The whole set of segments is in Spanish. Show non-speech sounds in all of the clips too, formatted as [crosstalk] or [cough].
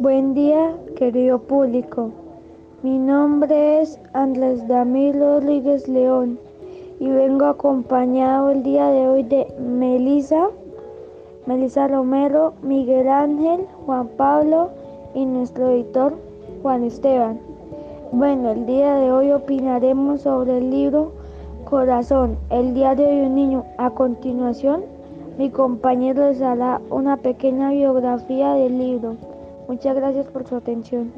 Buen día, querido público. Mi nombre es Andrés Damil Rodríguez León y vengo acompañado el día de hoy de Melisa, Melisa Romero, Miguel Ángel, Juan Pablo y nuestro editor Juan Esteban. Bueno, el día de hoy opinaremos sobre el libro Corazón, el diario de un niño. A continuación, mi compañero les hará una pequeña biografía del libro. Muchas gracias por su atención.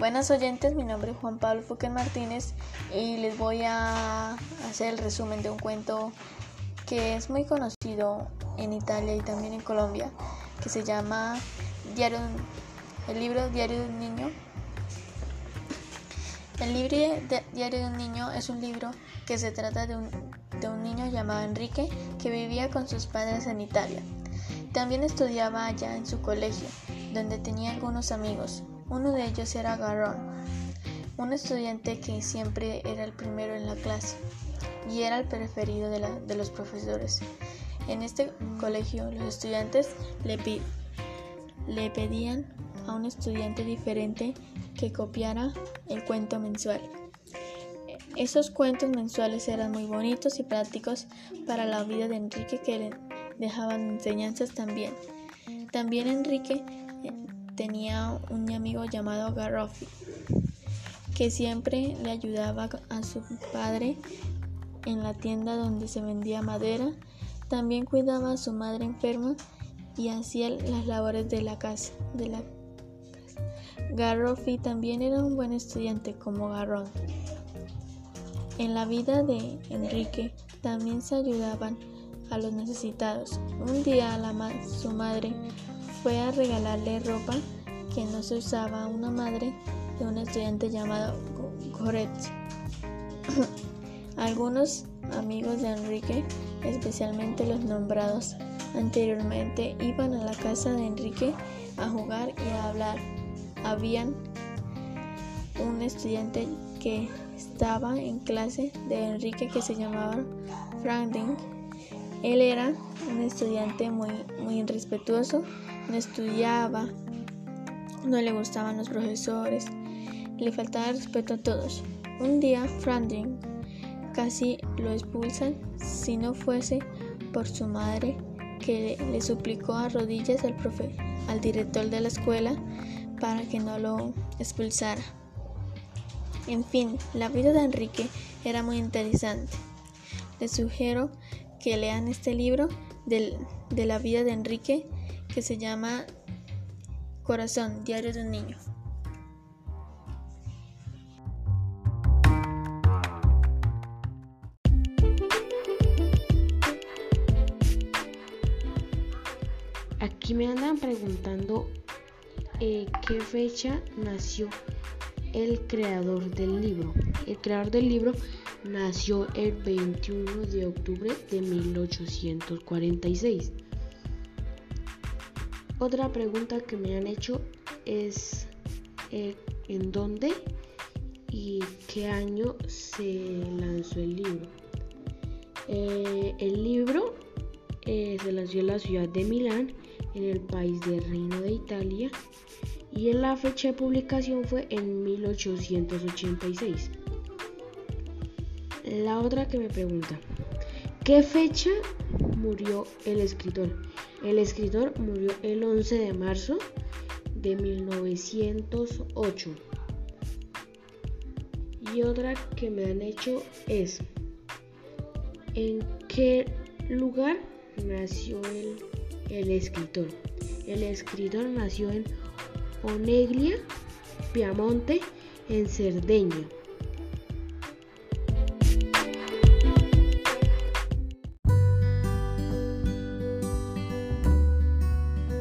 Buenas oyentes, mi nombre es Juan Pablo Fuquen Martínez y les voy a hacer el resumen de un cuento que es muy conocido en Italia y también en Colombia, que se llama Diario, el libro Diario de un Niño el libro Diario de un niño es un libro que se trata de un, de un niño llamado Enrique que vivía con sus padres en Italia. También estudiaba allá en su colegio, donde tenía algunos amigos. Uno de ellos era Garrón, un estudiante que siempre era el primero en la clase y era el preferido de, la, de los profesores. En este colegio los estudiantes le, le pedían a un estudiante diferente que copiara el cuento mensual. Esos cuentos mensuales eran muy bonitos y prácticos para la vida de Enrique que dejaban enseñanzas también. También Enrique eh, tenía un amigo llamado Garrofi que siempre le ayudaba a su padre en la tienda donde se vendía madera. También cuidaba a su madre enferma y hacía las labores de la casa. Garrofi también era un buen estudiante como Garrón. En la vida de Enrique también se ayudaban a los necesitados. Un día su madre fue a regalarle ropa que no se usaba a una madre de un estudiante llamado Goretz. [clears throat] Algunos amigos de Enrique, especialmente los nombrados anteriormente, iban a la casa de Enrique a jugar y a hablar habían un estudiante que estaba en clase de Enrique que se llamaba Franklin. Él era un estudiante muy, muy irrespetuoso, no estudiaba, no le gustaban los profesores, le faltaba respeto a todos. Un día Franklin casi lo expulsan si no fuese por su madre que le suplicó a rodillas al, profe, al director de la escuela para que no lo expulsara. En fin, la vida de Enrique era muy interesante. Les sugiero que lean este libro de la vida de Enrique que se llama Corazón, Diario de un Niño. Aquí me andan preguntando eh, qué fecha nació el creador del libro. El creador del libro nació el 21 de octubre de 1846. Otra pregunta que me han hecho es eh, en dónde y qué año se lanzó el libro. Eh, el libro lanzó en la ciudad de Milán, en el país del Reino de Italia, y en la fecha de publicación fue en 1886. La otra que me pregunta, ¿qué fecha murió el escritor? El escritor murió el 11 de marzo de 1908. Y otra que me han hecho es, ¿en qué lugar nació el, el escritor? El escritor nació en Oneglia, Piamonte, en Cerdeña.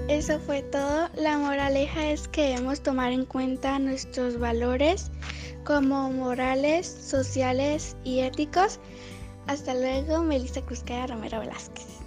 Eso fue todo. La moraleja es que debemos tomar en cuenta nuestros valores como morales, sociales y éticos. Hasta luego, Melissa Cruzcaya Romero Velázquez.